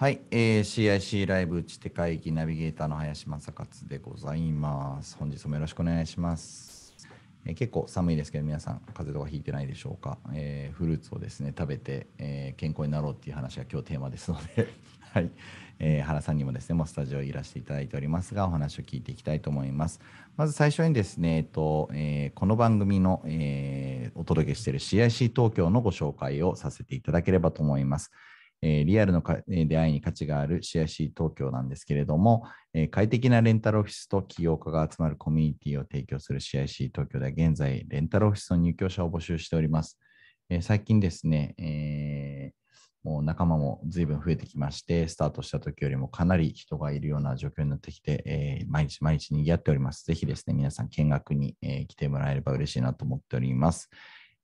はい、えー、CIC ライブ打ち手会議ナビゲーターの林正勝でございます。本日もよろしくお願いします。えー、結構寒いですけど、皆さん、風邪とかひいてないでしょうか？えー、フルーツをですね、食べて、えー、健康になろうっていう話が今日テーマですので はい、えー、原さんにもですね、もうスタジオいらしていただいておりますが、お話を聞いていきたいと思います。まず最初にですね、えっとえー、この番組の、えー、お届けしている CIC 東京のご紹介をさせていただければと思います。えー、リアルの出会いに価値がある CIC 東京なんですけれども、えー、快適なレンタルオフィスと起業家が集まるコミュニティを提供する CIC 東京では現在、レンタルオフィスの入居者を募集しております。えー、最近ですね、えもう仲間も随分増えてきまして、スタートした時よりもかなり人がいるような状況になってきて、えー、毎日毎日賑わっております。ぜひですね、皆さん見学に、えー、来てもらえれば嬉しいなと思っております。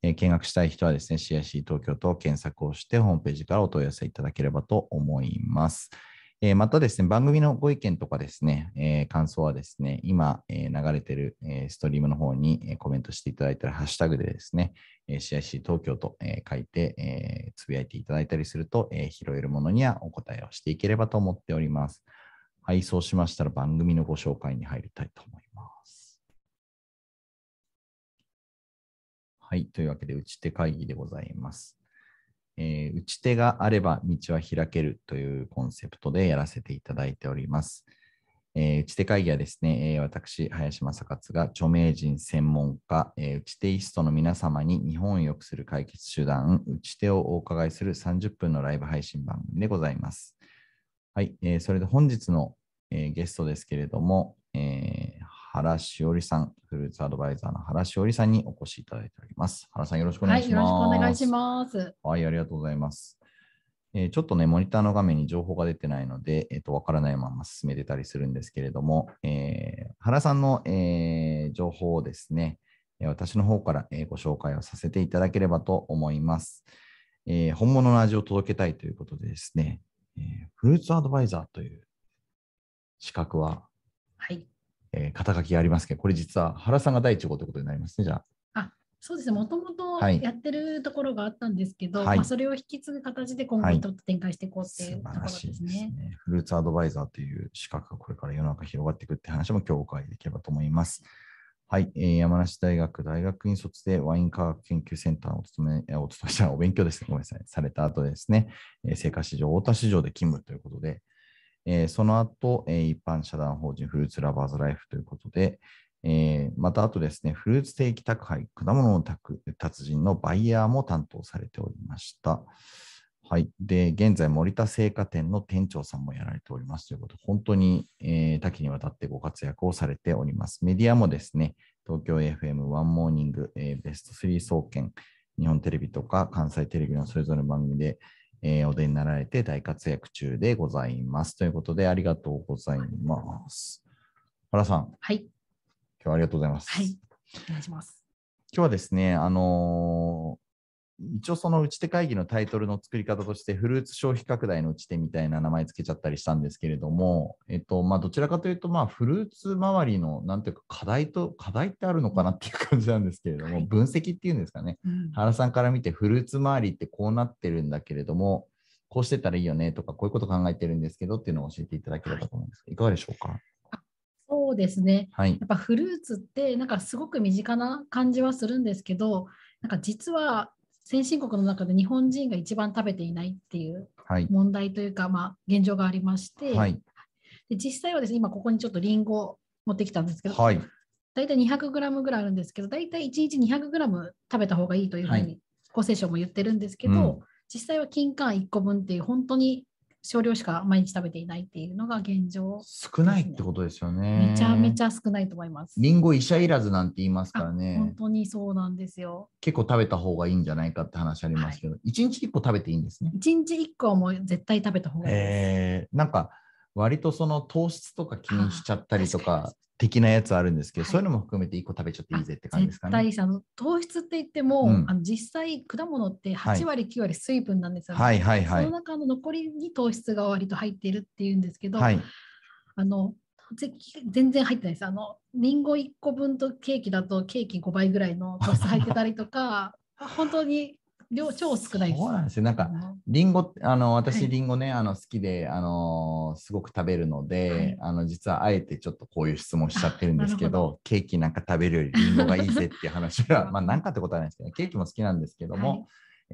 えー、見学したい人はですね、CIC 東京と検索をして、ホームページからお問い合わせいただければと思います。え、またですね、番組のご意見とかですね、え、感想はですね、今、え、流れてる、えストリームの方に、えコメントしていただいたら、ハッシュタグでですね、え CIC 東京と、え書いて、えつぶやいていただいたりすると、え拾えるものにはお答えをしていければと思っております。はい、そうしましたら番組のご紹介に入りたいと思います。はい、というわけで、打ち手会議でございます。えー、打ち手があれば道は開けるというコンセプトでやらせていただいております。えー、打ち手会議はですね、えー、私、林正勝が著名人専門家、えー、打ち手イストの皆様に日本を良くする解決手段、打ち手をお伺いする30分のライブ配信番組でございます。はい、えー、それで本日の、えー、ゲストですけれども、えー、原しおりさん、フルーツアドバイザーの原しおりさんにお越しいただいております。原さん、よろしくお願いします。はい、よろしくお願いします。はい、ありがとうございます。えー、ちょっとね、モニターの画面に情報が出てないので、えっ、ー、と、わからないまま進めてたりするんですけれども、えー、原さんの、えー、情報をですね、私の方から、えご紹介をさせていただければと思います。え本物の味を届けたいということでですね、えフルーツアドバイザーという資格は、はい、えー、肩書きがありますけど、これ実は原さんが第一号ということになりますね、じゃあ。あそうですね、もともとやってるところがあったんですけど、はい、まあ、それを引き継ぐ形で今後ちょっと展開していこうっていうところですね。すね。フルーツアドバイザーという資格がこれから世の中広がっていくって話も今日お伺いできればと思います。はい、えー、山梨大学大学院卒でワイン科学研究センターをお勤め、お勤めしたお勉強ですね、ごめんなさい、された後ですね、えー、青果市場、太田市場で勤務ということで、え、その後、え、一般社団法人フルーツラバーズライフということで、え、またあとですね、フルーツ定期宅配、果物の達人のバイヤーも担当されておりました。はい。で、現在、森田製菓店の店長さんもやられておりますということ、本当に、え、多岐にわたってご活躍をされております。メディアもですね、東京 FM ワンモーニング、えー、ベスト3総研、日本テレビとか関西テレビのそれぞれの番組で、えー、お出になられて大活躍中でございます。ということで、ありがとうございます。原さん。はい。今日はありがとうございます。はい。お願いします。今日はですね、あの一応その打ち手会議のタイトルの作り方としてフルーツ消費拡大の打ち手みたいな名前つけちゃったりしたんですけれども、えっとまあ、どちらかというとまあフルーツ周りのなんていうか課題と課題ってあるのかなっていう感じなんですけれども、分析っていうんですかね、うん、原さんから見てフルーツ周りってこうなってるんだけれどもこうしてたらいいよねとかこういうこと考えてるんですけどっていうのを教えていただければと思うんですが、い。かがでしょうか？そうですね、はい、やっぱフルーツってなんかすごく身近な感じはするんですけどなんか実は先進国の中で日本人が一番食べていないっていう問題というか、はい、まあ、現状がありまして、はい、で実際はですね今ここにちょっとリンゴを持ってきたんですけど、はい、大体 200g ぐらいあるんですけど大体1日 200g 食べた方がいいというふうに厚生省も言ってるんですけど、うん、実際は金柑1個分っていう本当に少量しか毎日食べていないっていうのが現状、ね、少ないってことですよね。めちゃめちゃ少ないと思います。りんご医者いらずなんて言いますからね。本当にそうなんですよ。結構食べた方がいいんじゃないかって話ありますけど、はい、1日1個食べていいんですね。1日1個はもう絶対食べた方がいいです。えー、なんか割とその糖質とか気にしちゃったりとか的なやつあるんですけど、はい、そういうのも含めて1個食べちゃっていいぜって感じですかね。絶対あの糖質って言っても、うん、あの実際果物って8割、はい、9割水分なんですよ、ね、はいはいはい。その中の残りに糖質が割と入っているっていうんですけど、はい、あの全然入ってないです。あのリンゴ1個分とケーキだとケーキ5倍ぐらいの糖質入ってたりとか、本当に量超少ないです。そうなんですよ。なんか、りんご、あの、私、りんごね、あの、好きで、あの、すごく食べるので、はい、あの、実はあえてちょっとこういう質問しちゃってるんですけど、どケーキなんか食べるよりりんごがいいぜっていう話は、まあ、なんかってことはないですけど、ケーキも好きなんですけども、はい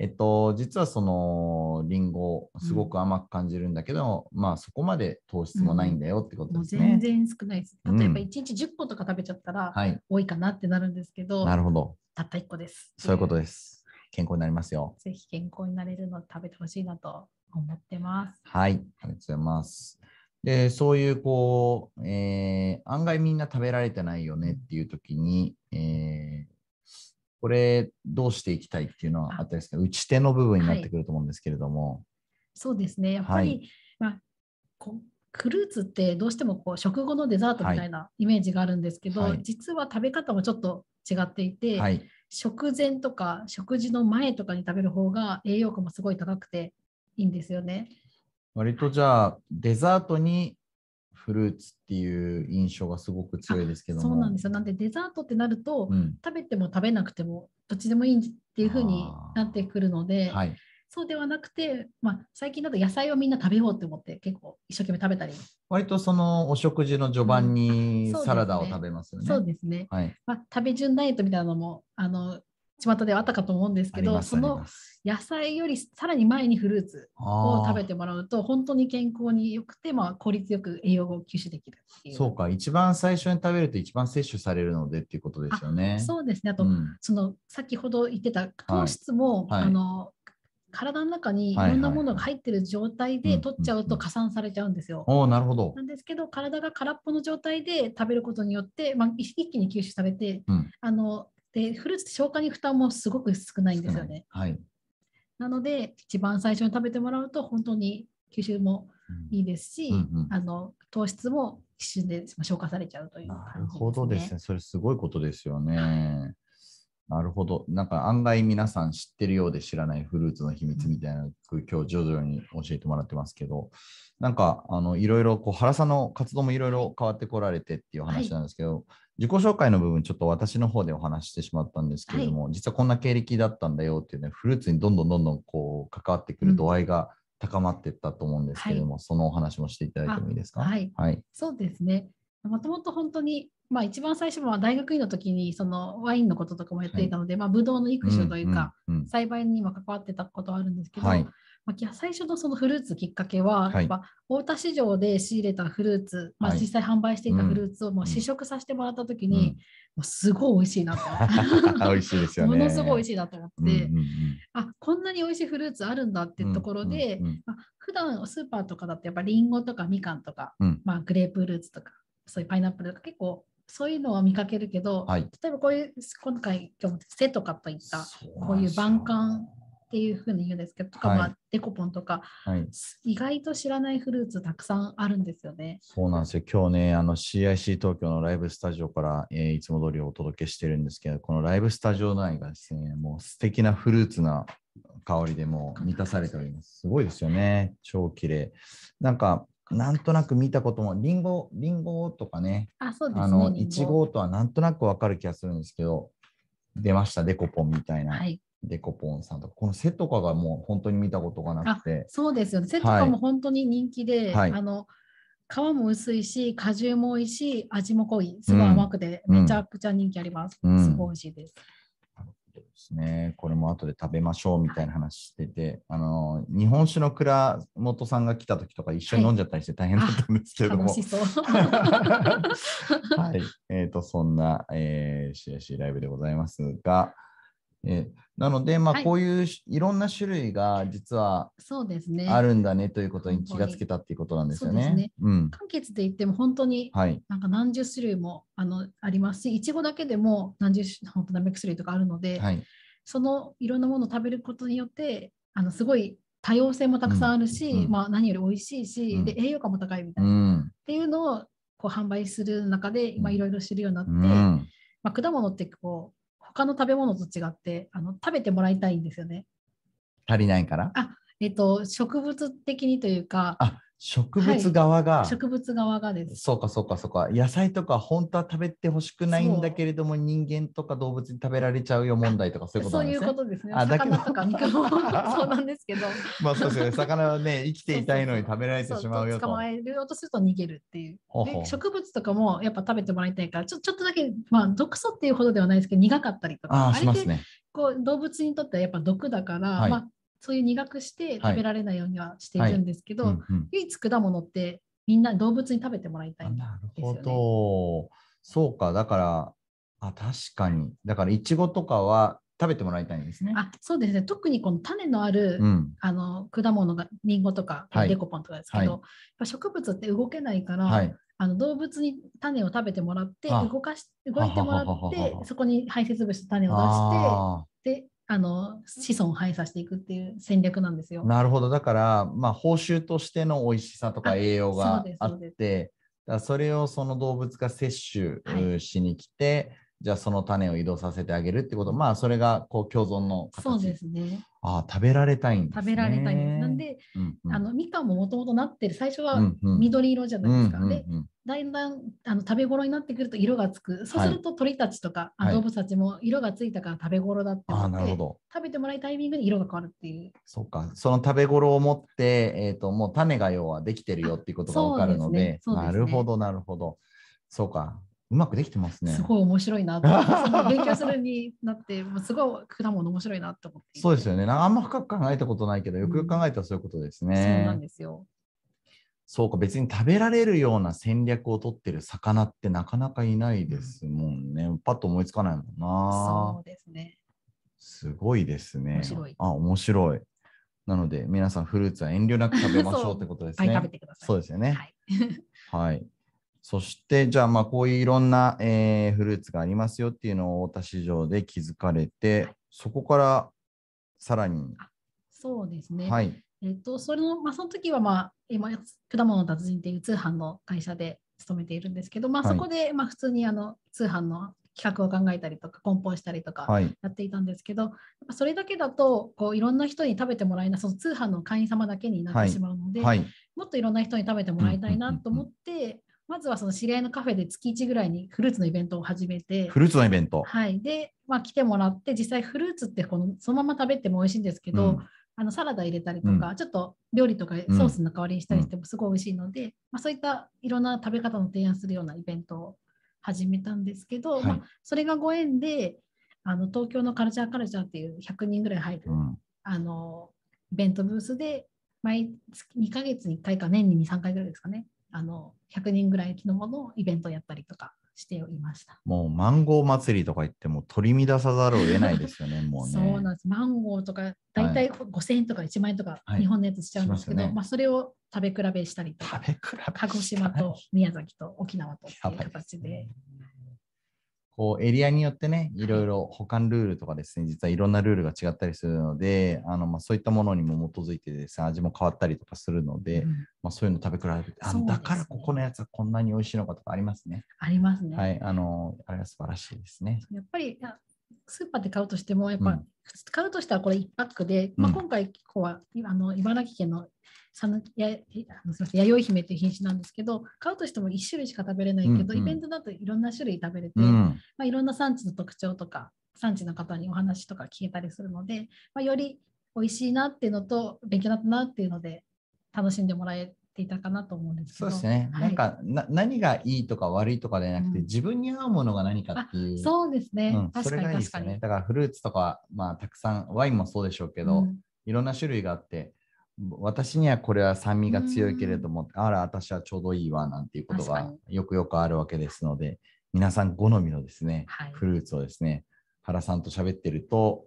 えっと、実はそのリンゴすごく甘く感じるんだけど、うん、まあそこまで糖質もないんだよってことですね。うん、全然少ないです。例えば1日10個とか食べちゃったら多いかなってなるんですけど、なるほど。たった1個です。そういうことです。健康になりますよ。ぜひ健康になれるのを食べてほしいなと思ってます。はい、ありがとうございます。で、そういうこう、えー、案外みんな食べられてないよねっていう時に、えー、これどうしていきたいっていうのはあったですか打ち手の部分になってくると思うんですけれども。はい、そうですね。やっぱり、はい、まあ、こフルーツってどうしてもこう食後のデザートみたいなイメージがあるんですけど、はい、実は食べ方もちょっと違っていて、食前とか食事の前とかに食べる方が栄養価もすごい高くていいんですよね。割とじゃあデザートにフルーツっていう印象がすごく強いですけどそうなんですよ。なんでデザートってなると、うん、食べても食べなくてもどっちでもいいっていうふうになってくるので、はい、そうではなくて、まあ、最近だと野菜をみんな食べようって思って結構一生懸命食べたり。割とそのお食事の序盤にサラダを食べますよね。そうですね。はい、まあ、食べ順ダイエットみたいなのもあの巷ではあったかと思うんですけど、その野菜よりさらに前にフルーツを食べてもらうと、本当に健康によくて、まあ、効率よく栄養を吸収できるそうか、一番最初に食べると一番摂取されるのでっていうことですよね。そうですね。あと、うん、その先ほど言ってた糖質も、はい、あの体の中にいろんなものが入ってる状態で取っちゃうと加算されちゃうんですよ。おなるほど。なんですけど体が空っぽの状態で食べることによって、まあ、一気に吸収されて、うん、あのでフルーツって消化に負担もすごく少ないんですよね。はい、なので一番最初に食べてもらうと本当に吸収もいいですし、うんうんうん、あの糖質も一瞬で消化されちゃうという感じです、ね、なるほどですね。それすごいことですよね。なるほど。なんか案外皆さん知ってるようで知らないフルーツの秘密みたいな、うん、今日徐々に教えてもらってますけど、なんかあのいろいろこう原さんの活動もいろいろ変わってこられてっていう話なんですけど、はい、自己紹介の部分ちょっと私の方でお話してしまったんですけれども、はい、実はこんな経歴だったんだよっていうね、フルーツにどんどんどんどんこう関わってくる度合いが高まっていったと思うんですけれども、うんはい、そのお話もしていただいてもいいですか？はい、はい、そうですね。もともと本当にまあ、一番最初は大学院の時にそのワインのこととかもやっていたので、はい、まあ、ブドウの育種というか、うんうんうん、栽培にも関わってたことはあるんですけど、はい、まあ、最初のそのフルーツきっかけは、はい、やっぱ大田市場で仕入れたフルーツ、まあ、実際販売していたフルーツをもう試食させてもらった時に、うん、もうすごい美味しいなと 美味しいですよね。ものすごい美味しいなと思って、うんうんうん、あこんなに美味しいフルーツあるんだっていうところで、うんうんうん、まあ、普段スーパーとかだとやっぱりりんごとかみかんとか、うん、まあ、グレープフルーツとかそういうパイナップルとか結構そういうのは見かけるけど、はい、例えばこういう今回今日背とかといったこういう万感っていうふうに言うんですけど、とか、まあ、デコポンとか、はい、意外と知らないフルーツたくさんあるんですよね。そうなんですよ。今日ね、あの CIC 東京のライブスタジオから、えー、いつも通りお届けしてるんですけど、このライブスタジオ内がですね、もう素敵なフルーツな香りでも満たされております。すごいですよね。超綺麗。なんか、なんとなく見たことも、リンゴ、リンゴとかね、あ、そうですね。あの、いちごとはなんとなくわかる気がするんですけど、出ました、デコポンみたいな。はい、デコポンさんとか、この背とかがもう本当に見たことがなくて。そうですよね。背とかも本当に人気で、はい、あの、皮も薄いし、果汁も美味しい、味も濃い、すごい甘くて、めちゃくちゃ人気あります。うん、すごい美味しいです。ですね。これも後で食べましょうみたいな話してて、あの日本酒の倉本さんが来た時とか一緒に飲んじゃったりして大変だったんですけれども。はい、はい、えっ、ー、と、そんな、えー、CIC ライブでございますが、えー、なので、まあ、こういういろんな種類が実はあるんだねということに気がつけたっていうことなんですよね。ね。うん、柑橘で言っても本当になんか何十種類もあのありますし、いちごだけでも何十本当何百種類とかあるので、はい、そのいろんなものを食べることによってあのすごい多様性もたくさんあるし、うん、まあ、何より美味しいし、うん、で栄養価も高いみたいな、うん、っていうのをこう販売する中で今いろいろ知るようになって、まあ、果物ってこう他の食べ物と違ってあの食べてもらいたいんですよね。足りないから？あ、えっ、ー、と植物的にというかあ植物側が、はい、植物側がです。そうかそうかそうか。野菜とか本当は食べてほしくないんだけれども人間とか動物に食べられちゃうよ問題とかそういうことですね。そういうことですね。あ魚とか肉も そうなんですけど。まあそうですよね。魚はね生きていたいのに食べられてしまうよと。捕まえるようとすると逃げるっていう。で植物とかもやっぱ食べてもらいたいからちょちょっとだけまあ毒素っていうほどではないですけど苦かったりとか。あしますね。こう動物にとってはやっぱ毒だから、はい、まあそういう苦くして食べられないようにはしているんですけど、唯一果物ってみんな動物に食べてもらいたいんですよ、ね、なるほど。そうか、だから、あ、確かに。だから、いちごとかは食べてもらいたいんですね。あそうですね。特にこの種のある、うん、あの果物がりんごとか、デコポンとかですけど、はい、植物って動けないから、はい、あの動物に種を食べてもらって動かし動いてもらってそこに排泄物と種を出してであの子孫を排させていくっていう戦略なんですよ。なるほど。だから、まあ、報酬としての美味しさとか栄養があってそそれをその動物が摂取しに来て、はい、じゃあその種を移動させてあげるってこと。まあそれがこう共存の形。そうですね。あ食べられたいんです、ね、食べられたいんです。なんで、うんうん、あのみかんももともとなってる。最初は緑色じゃないですか。うんうん、でだんだんあの食べ頃になってくると色がつく。そうすると鳥たちとか、はい、動物たちも色がついたから食べ頃だって思って、食べてもらいタイミングで色が変わるっていう。そうか。その食べ頃を持って、えーと、もう種が要はできてるよっていうことが分かるので、ね。ね、なるほどなるほど。そうかうまくできてますね。すごい面白いなと 勉強するになって、すごい果物面白いなと思って。そうですよね。あんま深く考えたことないけど、よくよく考えたらそういうことですね。うん、そうなんですよ。そうか、別に食べられるような戦略を取ってる魚ってなかなかいないですもんね。うん、パッと思いつかないもんな。そうですね。すごいですね。面白い。あ、面白い。なので、皆さんフルーツは遠慮なく食べましょうってことですね。食べてください。そうですよね。はい。はい。そして、じゃあ、まあ、こういういろんな、えー、フルーツがありますよっていうのを太田市場で気づかれて、はい、そこからさらに。そうですね。はい。えっと、それの、まあ、その時は、まあ、今、果物の達人っていう通販の会社で勤めているんですけど、まあ、そこで、まあ、普通にあの通販の企画を考えたりとか、梱包したりとかやっていたんですけど、はい、それだけだとこういろんな人に食べてもらえない、その通販の会員様だけになってしまうので、はいはい、もっといろんな人に食べてもらいたいなと思って、まずはその知り合いのカフェで月1ぐらいにフルーツのイベントを始めて、フルーツのイベント。はい。で、まあ、来てもらって、実際フルーツってこのそのまま食べても美味しいんですけど、うんあのサラダ入れたりとか、うん、ちょっと料理とかソースの代わりにしたりしてもすごい美味しいので、うん、まあ、そういったいろんな食べ方の提案するようなイベントを始めたんですけど、はい、まあ、それがご縁であの東京のカルチャーカルチャーっていう100人ぐらい入る、うん、あのイベントブースで毎月2ヶ月に1回か年に2、3回ぐらいですかね、あの100人ぐらいのものをイベントをやったりとかしていました。もうマンゴー祭りとか言っても取り乱さざるを得ないですよね、もうね。そうなんです。マンゴーとか大体5000円とか1万円とか日本のやつしちゃうんですけど、はいまね、まあそれを食べ比べしたりとか、鹿児島と宮崎と沖縄とっていう形でこうエリアによってね、いろいろ保管ルールとかですね、実はいろんなルールが違ったりするので、あのまあ、そういったものにも基づいてですね、味も変わったりとかするので、うん、まあ、そういうの食べ比べて、あだからここのやつはこんなに美味しいのかとかありますね。ありますね。はい、あの、あれは素晴らしいですね。やっぱりスーパーで買うとしても、やっぱ、うん、買うとしたらこれ1パックで、まあ、今回は、あの茨城県のさぬやや弥生姫という品種なんですけど、買うとしても1種類しか食べれないけど、うんうん、イベントだといろんな種類食べれて、うん、まあ、いろんな産地の特徴とか、産地の方にお話とか聞けたりするので、まあ、より美味しいなっていうのと、勉強になったなっていうので、楽しんでもらえていたかなと思うんですそうですね。はい、なんかな何がいいとか悪いとかではなくて、うん、自分に合うものが何かっていう。そうですね。うん、それがいいですよね。だからフルーツとか、まあ、たくさん、ワインもそうでしょうけど、うん、いろんな種類があって、私にはこれは酸味が強いけれども、あら、私はちょうどいいわなんていうことがよくよくあるわけですので、皆さん好みのですね、はい、フルーツをですね、原さんと喋ってると、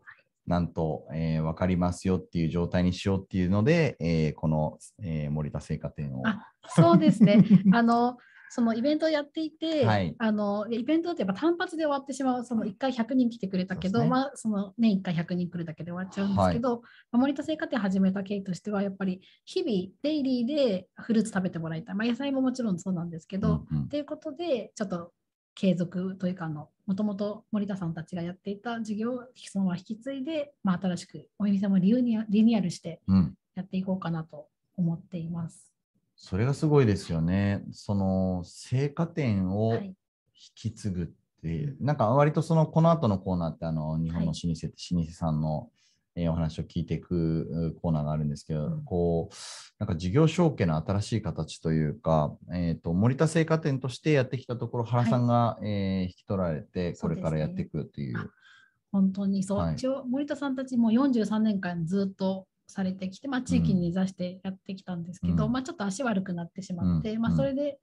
なんと、えー、分かりますよっていう状態にしようっていうので、えー、この、えー、森田製菓店を。そうですね。あのそのイベントをやっていて、はい、あのイベントってやっぱ単発で終わってしまう、その1回100人来てくれたけど、ね、まあ、その年1回100人来るだけで終わっちゃうんですけど、はい、森田製菓店始めた経緯としては、やっぱり日々、デイリーでフルーツ食べてもらいたい、まあ、野菜ももちろんそうなんですけど、うんうん、っていうことで、ちょっと継続というかの、もともと森田さんたちがやっていた事業をそのまま引き継いで、まあ、新しくお店もリニューアルしてやっていこうかなと思っています。それがすごいですよね。その青果店を引き継ぐって、はい、なんか割とそのこの後のコーナーってあの日本の老舗、はい、老舗さんのえお話を聞いていくコーナーがあるんですけど、うん、こうなんか事業承継の新しい形というか、えーと、森田製菓店としてやってきたところ原さんが、はい、えー、引き取られてこれからやっていくという。うね、本当にそう、はい、森田さんたちも43年間ずっとされてきて、まあ、地域に根ざしてやってきたんですけど、うん、まあ、ちょっと足悪くなってしまって、うん、まあ、それで、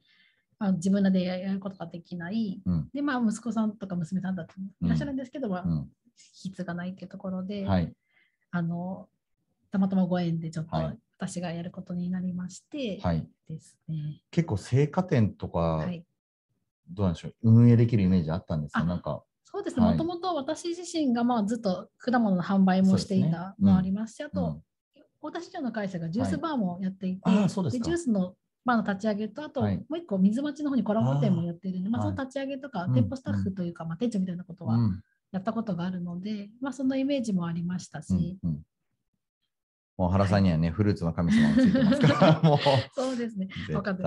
まあ、自分らでやることができない、でまあ、息子さんとか娘さんたちもいらっしゃるんですけど、まあ、引き継がないっていうところで、はい。あのたまたまご縁でちょっと私がやることになりまして、はい、ですね。結構青果店とか、はい、どうなんでしょう？運営できるイメージあったんですかなんかそうですね、もともと私自身がまあずっと果物の販売もしていたのありますし、うん、あと、大田市長の会社がジュースバーもやっていて、はい、でジュースのバーの立ち上げと、あと、もう一個水町の方にコラボ店もやっているんで、まあ、その立ち上げとか、店舗スタッフというか、まあ、店長みたいなことはやったことがあるので、まあ、そのイメージもありましたし、うんうん。もう原さんにはね、はい、フルーツの神様がついてますから、もう。そうですね。分かって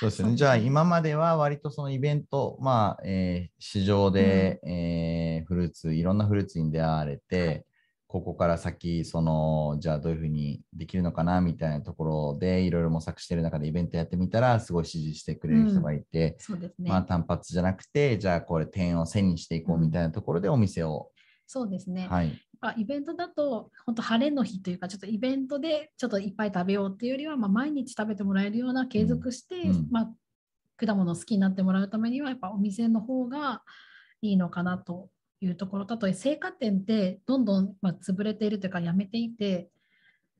そうですね。じゃあ、今までは割とそのイベント、まあ、えー、市場で、うん、えー、フルーツ、いろんなフルーツに出会われて、はい、ここから先、その、じゃあどういうふうにできるのかなみたいなところで、いろいろ模索している中でイベントやってみたら、すごい支持してくれる人がいて、うん、ね。まあ、単発じゃなくて、じゃあこれ点を線にしていこうみたいなところでお店を、そうですね。はい。イベントだと本当晴れの日というかちょっとイベントでちょっといっぱい食べようっていうよりは、まあ、毎日食べてもらえるような継続して、うん、まあ、果物好きになってもらうためにはやっぱお店の方がいいのかなというところ。と青果店ってどんどん、まあ、潰れているというかやめていて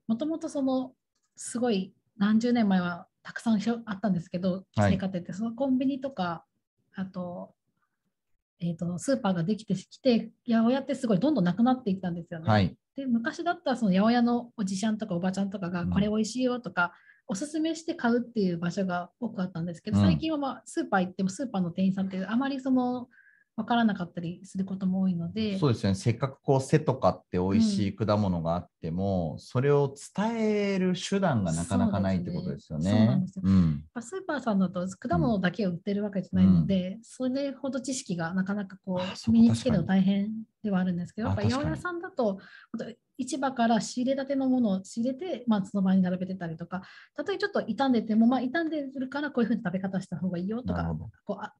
もともとそのすごい何十年前はたくさんあったんですけど、青果店って。そのコンビニとかあとえーと、スーパーができてきて八百屋ってすごいどんどんなくなっていったんですよね。はい、で昔だったらその八百屋のおじちゃんとかおばちゃんとかがこれ美味しいよとか、おすすめして買うっていう場所が多くあったんですけど、最近はまあスーパー行ってもスーパーの店員さんってあまりその分からなかったりすることも多いのでそうですね。せっかくこう背とかって美味しい果物があっても、うん、それを伝える手段がなかなかないってことですよね。そうなんですよ、うん、スーパーさんだと果物だけを売ってるわけじゃないので、うん、それほど知識がなかなかこう身につけるの大変ではあるんですけどやっぱ八百屋さんだと市場から仕入れたてのものを仕入れて、まあ、その場に並べてたりとか、たとえちょっと傷んでても、まあ、傷んでるからこういうふうに食べ方した方がいいよとか、こうあ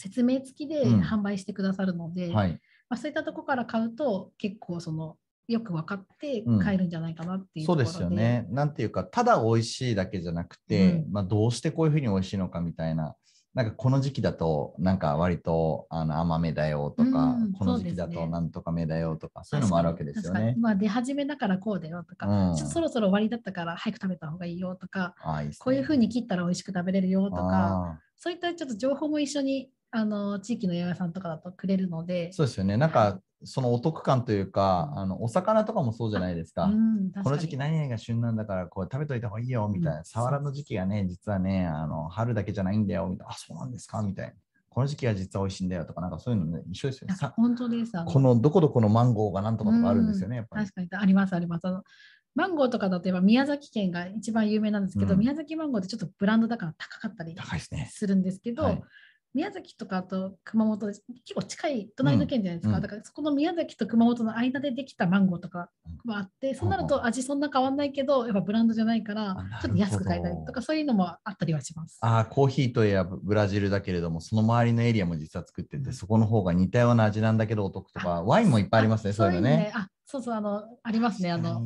説明付きで販売してくださるので、うんはい、まあ、そういったとこから買うと結構そのよく分かって買えるんじゃないかなっていう、うん、そうですよね。なんていうかただ美味しいだけじゃなくて、うん、まあ、どうしてこういうふうに美味しいのかみたいな。なんかこの時期だとなんか割とあの甘めだよとか、うん、この時期だとなんとかめだよとかそう、いうのもあるわけですよね。まあ出始めだからこうだよとか、うん、そろそろ終わりだったから早く食べた方がいいよとか、ね、こういうふうに切ったら美味しく食べれるよとかそういったちょっと情報も一緒にあの地域の八百屋さんとかだとくれるのでそうですよねなんかそのお得感というか、あのお魚とかもそうじゃないですか。うん、かこの時期何々が旬なんだからこう食べといた方がいいよみたいな、うん、サワラの時期がね、実はね、あの春だけじゃないんだよみたいな、あ、そうなんですか？みたいな。この時期は実は美味しいんだよとか、なんかそういうのね、一緒ですよね。本当です。このどこどこのマンゴーがなんとかとかあるんですよね、やっぱり。確かに、あります、あります。マンゴーとかだといえば宮崎県が一番有名なんですけど、うん、宮崎マンゴーってちょっとブランドだから高かったりするんですけど、はい宮崎とかと熊本結構近い隣の県じゃないですか、うん、だからそこの宮崎と熊本の間でできたマンゴーとかはあって、うん、そうなると味そんな変わんないけどやっぱブランドじゃないからちょっと安く買えたりとかそういうのもあったりはします。あコーヒーといえばブラジルだけれどもその周りのエリアも実は作っててそこの方が似たような味なんだけどお得とかワインもいっぱいありますねそういうのね、ね、あそうそうあのありますねあの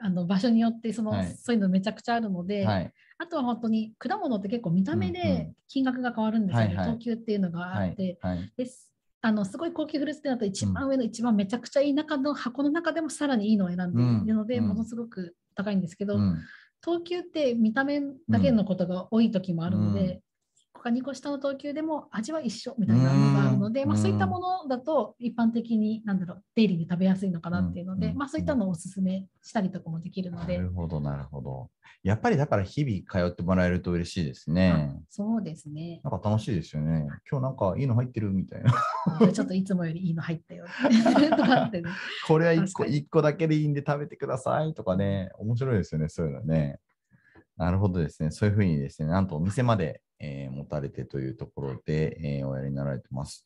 あの場所によってその、はい、そういうのめちゃくちゃあるので、はい、あとは本当に果物って結構見た目で金額が変わるんですよね、等級っていうのがあって、です。あのすごい高級フルーツってなると一番上の一番めちゃくちゃいい中の箱の中でもさらにいいのを選んでいるので、ものすごく高いんですけど、等級って見た目だけのことが多い時もあるので、他2個下の等級でも味は一緒みたいなのがので、まあ、そういったものだと一般的になんだろうデイリーで食べやすいのかなっていうので、まあ、そういったのをおすすめしたりとかもできるので。なるほどなるほど。やっぱりだから日々通ってもらえると嬉しいですね。そうですね。なんか楽しいですよね。今日なんかいいの入ってるみたいな。ちょっといつもよりいいの入ったよ。これは1個 ,1 個だけでいいんで食べてくださいとかね、面白いですよね、そういうのね。なるほどですね。そういうふうにですね、なんとお店まで、えー、持たれてというところで、えー、おやりになられてます。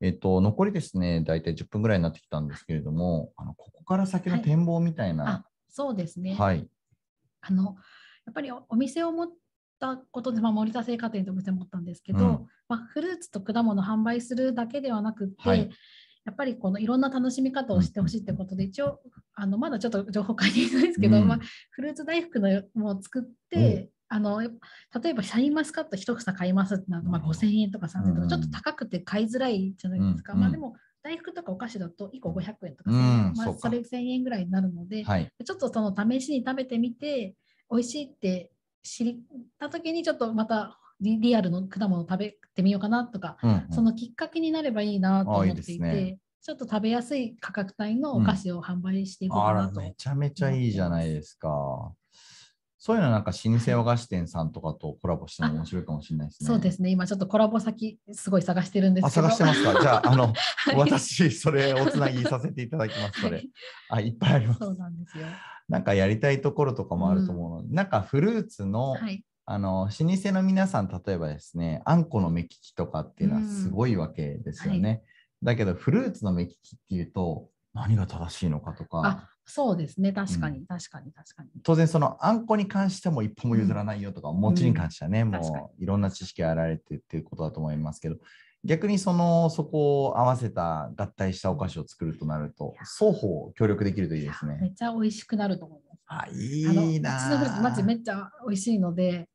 えっ、と、残りですね、大体10分ぐらいになってきたんですけれども、あのここから先の展望みたいな。はい、そうですね。はい。あの、やっぱりお店を持ったことで、まあ、森田製菓店とお店を持ったんですけど、うん、まあ、フルーツと果物を販売するだけではなくて、はいやっぱりこのいろんな楽しみ方をしてほしいってことで、一応あのまだちょっと情報書いていないですけど、うん、まあ、フルーツ大福のもを作って、あの例えばシャインマスカット1房買いますってなると、まあ、5000円とか3000円とか、ちょっと高くて買いづらいじゃないですか。まあ、でも大福とかお菓子だと1個500円とか、まあ、それ1000円ぐらいになるので、はい、ちょっとその試しに食べてみて美味しいって知った時にちょっとまたリアルの果物を食べてみようかなとか、うんうん、そのきっかけになればいいなと思っていて、いいね、ちょっと食べやすい価格帯のお菓子を販売していこうかなと、うん、めちゃめちゃいいじゃないですか。そういうのなんか老舗和菓子店さんとかとコラボしても面白いかもしれないですね。そうですね。今ちょっとコラボ先すごい探してるんですけど。あ、探してますか？じゃあ、あの、はい、私、それおつなぎさせていただきます。それ。あ、いっぱいあります。そうなんですよ。なんかやりたいところとかもあると思うので、うん、なんかフルーツの、はい、あの老舗の皆さん、例えばですね、あんこの目利きとかっていうのはすごいわけですよね。うんはい、だけど、フルーツの目利きっていうと、何が正しいのかとか。そうですね、確かに、うん、確かに、確かに。当然、そのあんこに関しても一歩も譲らないよとか、うん、餅に関してはね、もういろんな知識があられてっていうことだと思いますけど、逆にそのそこを合わせた合体したお菓子を作るとなると、双方協力できるといいですね。めっちゃ美味しくなると思います。あ、いいな。うちのフルーツマジめっちゃ美味しいので、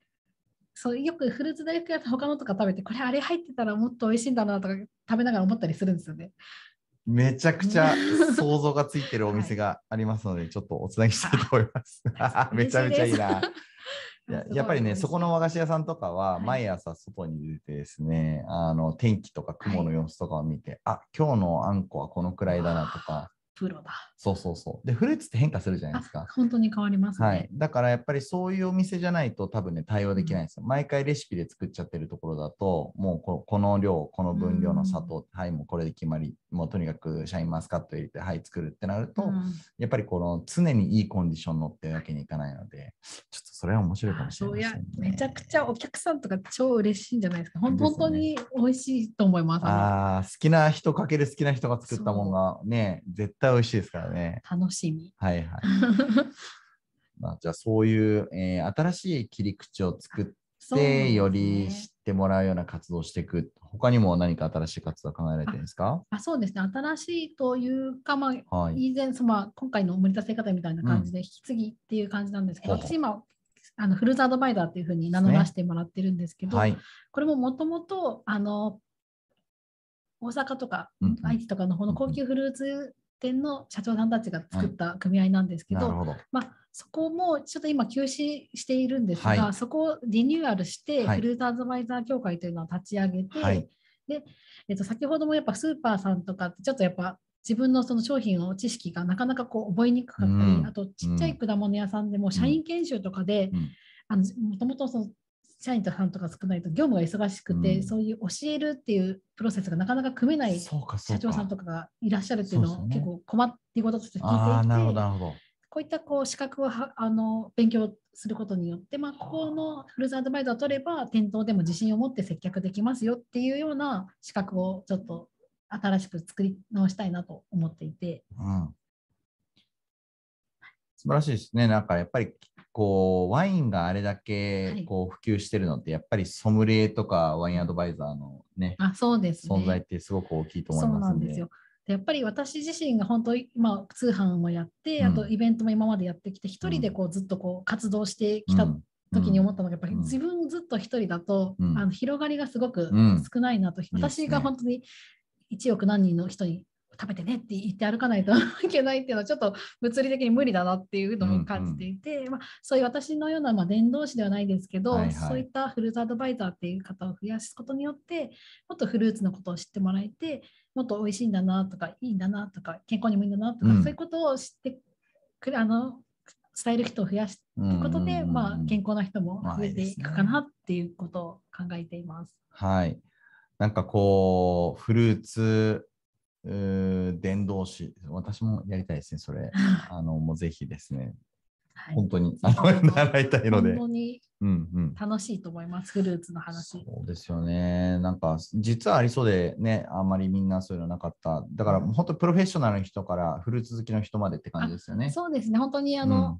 そうよくフルーツ大福や他のとか食べて、これあれ入ってたらもっと美味しいんだなとか食べながら思ったりするんですよね。めちゃくちゃ 想像がついてるお店がありますので、はい、ちょっとおつなぎしたいと思います。めちゃめちゃいいな。ややっぱりね、そこの和菓子屋さんとかは、毎朝外に出てですね、はい、あの天気とか雲の様子とかを見て、はい、あ今日のあんこはこのくらいだなとか、プロだ。そうそうそう。で、フルーツって変化するじゃないですか。本当に変わりますね。はい。だからやっぱりそういうお店じゃないと多分ね、対応できないんですよ。うん、毎回レシピで作っちゃってるところだと、もうここの量、この分量の砂糖、うん、はい、もうこれで決まり、もうとにかくシャインマスカット入れて、はい、作るってなると、うん、やっぱりこの常にいいコンディションのってわけにいかないので、ちょっとそれは面白いかもしれない、ね、そうや、めちゃくちゃお客さんとか超嬉しいんじゃないですか。本当に美味しいと思います。ああ、好きな人かける好きな人が作ったものがね、絶対美味しいですからね。楽しみ。はいはい。まあ、じゃあそういう、えー、新しい切り口を作って、ね、より知ってもらうような活動をしていく。他にも何か新しい活動を考えられてるんですか？あそうですね。新しいというか、まあ、はい、以前その、今回の森田生方みたいな感じで、引き継ぎっていう感じなんですけど、うん、私今、あのフルーツアドバイザーっていうふうに名乗らせてもらってるんですけど、ねはい、これももともとあの大阪とか愛知とかの方の高級フルーツ店の社長さんたちが作った組合なんですけど、はい、まあ、そこもちょっと今休止しているんですが、はい、そこをリニューアルして、フルーツアドバイザー協会というのを立ち上げて、はい、でえっと、先ほどもやっぱスーパーさんとかってちょっとやっぱ自分のその商品の知識がなかなかこう覚えにくかったり、うん、あとちっちゃい果物屋さんでも社員研修とかで、もともとその社員さんとか少ないと業務が忙しくて、うん、そういう教えるっていうプロセスがなかなか組めない社長さんとかがいらっしゃるっていうのを結構困っていることとして聞いていて、ね、こういったこう資格をあの勉強することによって、まあ、ここのフルーツアドバイザーを取れば店頭でも自信を持って接客できますよっていうような資格をちょっと新しく作り直したいなと思っていて。うん。素晴らしいですね。なんかやっぱりこうワインがあれだけこう普及してるのって、やっぱりソムリエとかワインアドバイザーのね、あそうです、ね、存在ってすごく大きいと思いますそうなんですよ。でやっぱり私自身が本当今通販もやって、うん、あとイベントも今までやってきて一人でこうずっとこう活動してきた時に思ったのがやっぱり自分ずっと一人だと、うん、あの広がりがすごく少ないなと、うん、私が本当に1億何人の人に食べてねって言って歩かないといけないっていうのはちょっと物理的に無理だなっていうのも感じていて、うんうん、まあ、そういう私のような、まあ、伝道師ではないですけど、はいはい、そういったフルーツアドバイザーっていう方を増やすことによってもっとフルーツのことを知ってもらえてもっと美味しいんだなとかいいんだなとか健康にもいいんだなとか、うん、そういうことを知ってくれあの伝える人を増やすということで、まあ、健康な人も増えていくかなっていうことを考えています。はい。なんかこう、フルーツ伝道師、私もやりたいですね、それ。あの、もうぜひですね。本当に、あの、習いたいので。本当に楽しいと思います、フルーツの話。そうですよね。なんか、実はありそうでね、あんまりみんなそういうのなかった。だから、本当プロフェッショナルの人からフルーツ好きの人までって感じですよね。そうですね、本当にあの、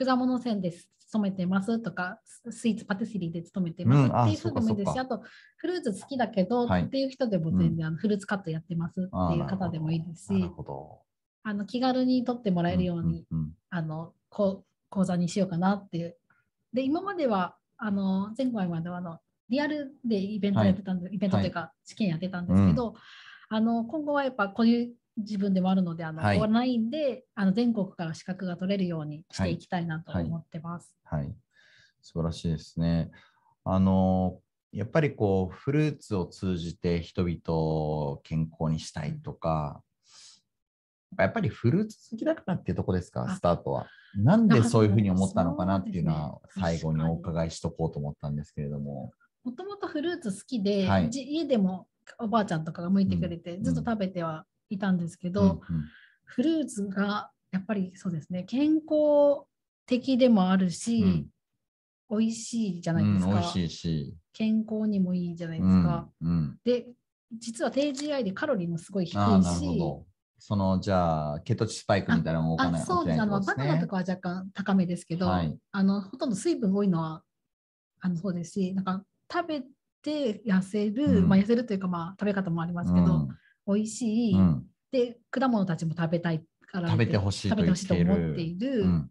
うん、果物線です。勤めてますとか、スイーツパティスリーで勤めてますっていう人でもいいですし、あとフルーツ好きだけどっていう人でも全然、あのフルーツカットやってますっていう方でもいいですし、あの気軽に取ってもらえるように、あの講座にしようかなっていう。で、今までは、あの前回まではあのリアルでイベントやってたんで、イベントというか試験やってたんですけど、あの今後はやっぱこういう自分でもあるので、あの、はい、オンラインであの全国から資格が取れるようにしていきたいなと思ってます。はい、はい、素晴らしいですね。あのやっぱりこうフルーツを通じて人々を健康にしたいとか、やっぱりフルーツ好きだからっていうとこですか、スタートは。なんでそういうふうに思ったのかなっていうのは、最後にお伺いしとこうと思ったんですけれども。もともとフルーツ好きで、はい、家でもおばあちゃんとかが剥いてくれて、ずっと食べてはいたんですけど、うんうん、フルーツがやっぱりそうですね健康的でもあるし、うん、美味しいじゃないですか、うん、美味しいし。健康にもいいじゃないですか、うんうん、で実は低 GI でカロリーもすごい低いしそのじゃあケトチスパイクみたいなのもかないそうですあのバナナとかは若干高めですけど、はい、あのほとんど水分多いのはあのそうですしなんか食べて痩せる、うん、まあ、痩せるというか、まあ、食べ方もありますけど、うん、美味しい、うん、で果物たちも食べたいから食べてほしい食べてほしいと思っている、うん、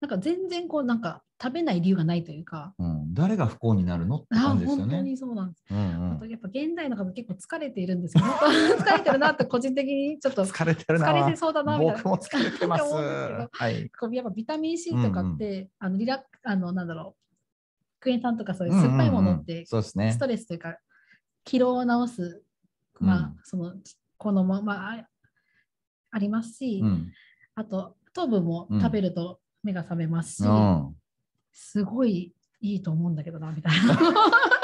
なんか全然こうなんか食べない理由がないというか、うん、誰が不幸になるの？って感じですよね。本当にそうなんです。うんうん、あとやっぱ現代の方結構疲れているんですけど、疲れてるなって個人的にちょっと疲れてるな。疲れてそうだなみたいな。僕も疲れてます。はい。こうやっぱビタミン C とかって、うんうん、あのリラあのなんだろう、クエン酸とかそういう酸っぱいものって、そうですね。ストレスというか疲労を治す、まあ、そのこのままありますし、うん、あと糖分も食べると目が覚めますし、うん、すごいいいと思うんだけどなみたいな。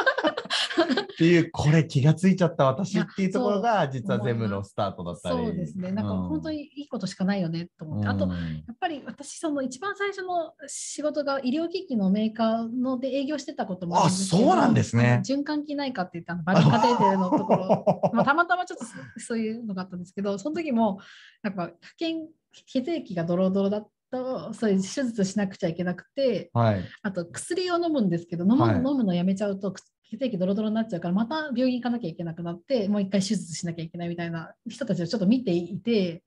っていうこれ気がついちゃった私っていうところが実は全部のスタートだったり。そうですね。なんか本当にいいことしかないよねと思って、うん、あとやっぱり私その一番最初の仕事が医療機器のメーカーので営業してたこともああそうなんですね。循環器内科って言ったのバルカテーテルのところ。まあたまたまちょっとそういうのがあったんですけどその時もやっぱ血液がドロドロだったとそういう手術しなくちゃいけなくて、はい、あと薬を飲むんですけど飲むはい、飲むのやめちゃうと血液ドロドロになっちゃうからまた病院行かなきゃいけなくなってもう一回手術しなきゃいけないみたいな人たちをちょっと見ていて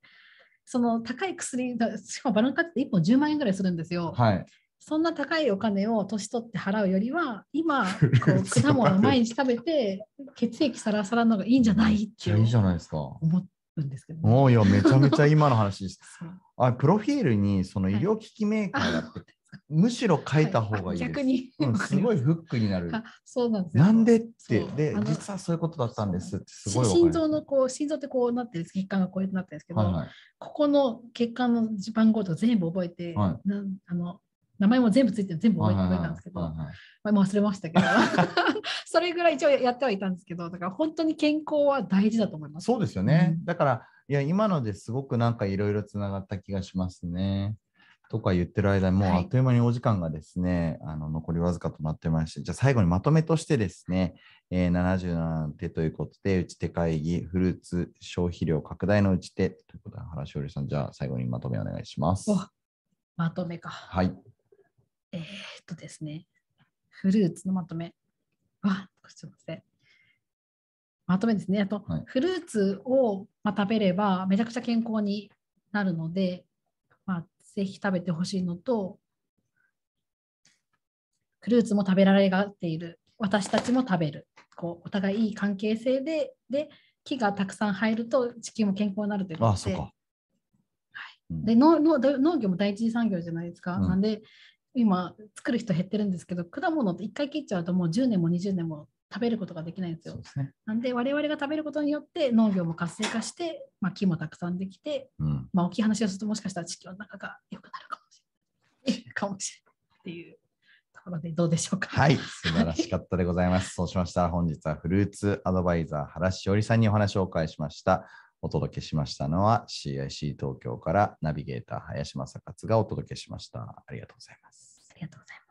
その高い薬しかもバルーンカットって1本10万円ぐらいするんですよ。はい。そんな高いお金を年取って払うよりは今 こう果物を毎日食べて血液サラサラの方がいいんじゃないっていいじゃないですか。思うんですけど、ね、おいやめちゃめちゃ今の話です。あプロフィールにその医療機器メーカーだってむしろ書いた方がい。いです。逆に、うん、すごいフックになる。そうなんですなんでって、で、実はそういうことだったんですってすごい心臓のこう、心臓ってこうなってる血管がこうやってなってるんですけど、はいはい、ここの血管の番号とか全部覚えて、はい、なあの名前も全部ついて全部覚えてたんですけど、まあ、忘れましたけど、それぐらい一応やってはいたんですけど、だから本当に健康は大事だと思います。そうですよね。うん、だから、いや、今のですごくなんかいろいろつながった気がしますね。とか言ってる間にもうあっという間にお時間がですね、はい、あの残りわずかとなってまして、じゃあ最後にまとめとしてですね、えー、77手ということで、打ち手会議、フルーツ消費量拡大の打ち手ということで、原しおりさん、じゃあ最後にまとめお願いします。まとめか。はい。えー、っとですね、フルーツのまとめ。わ、すみません。まとめですね。あと、はい、フルーツを、ま食べればめちゃくちゃ健康になるので、まあ、ぜひ食べてほしいのと、フルーツも食べられがっている。私たちも食べる。こうお互いいい関係性で、で、木がたくさん入ると地球も健康になるということで。はい、で農農業も第一次産業じゃないですか。うん、なんで、今作る人減ってるんですけど、果物って1回切っちゃうともう10年も20年も食べることができないんですよ。すね、なんで我々が食べることによって農業も活性化して、まあ、木もたくさんできて、うん、まあ、大きい話をするともしかしたら地球の中が良くなるかもしれない。かもしれないっていうところでどうでしょうか。はい、素晴らしかったでございます。そうしましたら本日はフルーツアドバイザー原しおりさんにお話をお伺いしました。お届けしましたのは CIC 東京からナビゲーター林正勝がお届けしました。ありがとうございます。ありがとうございます。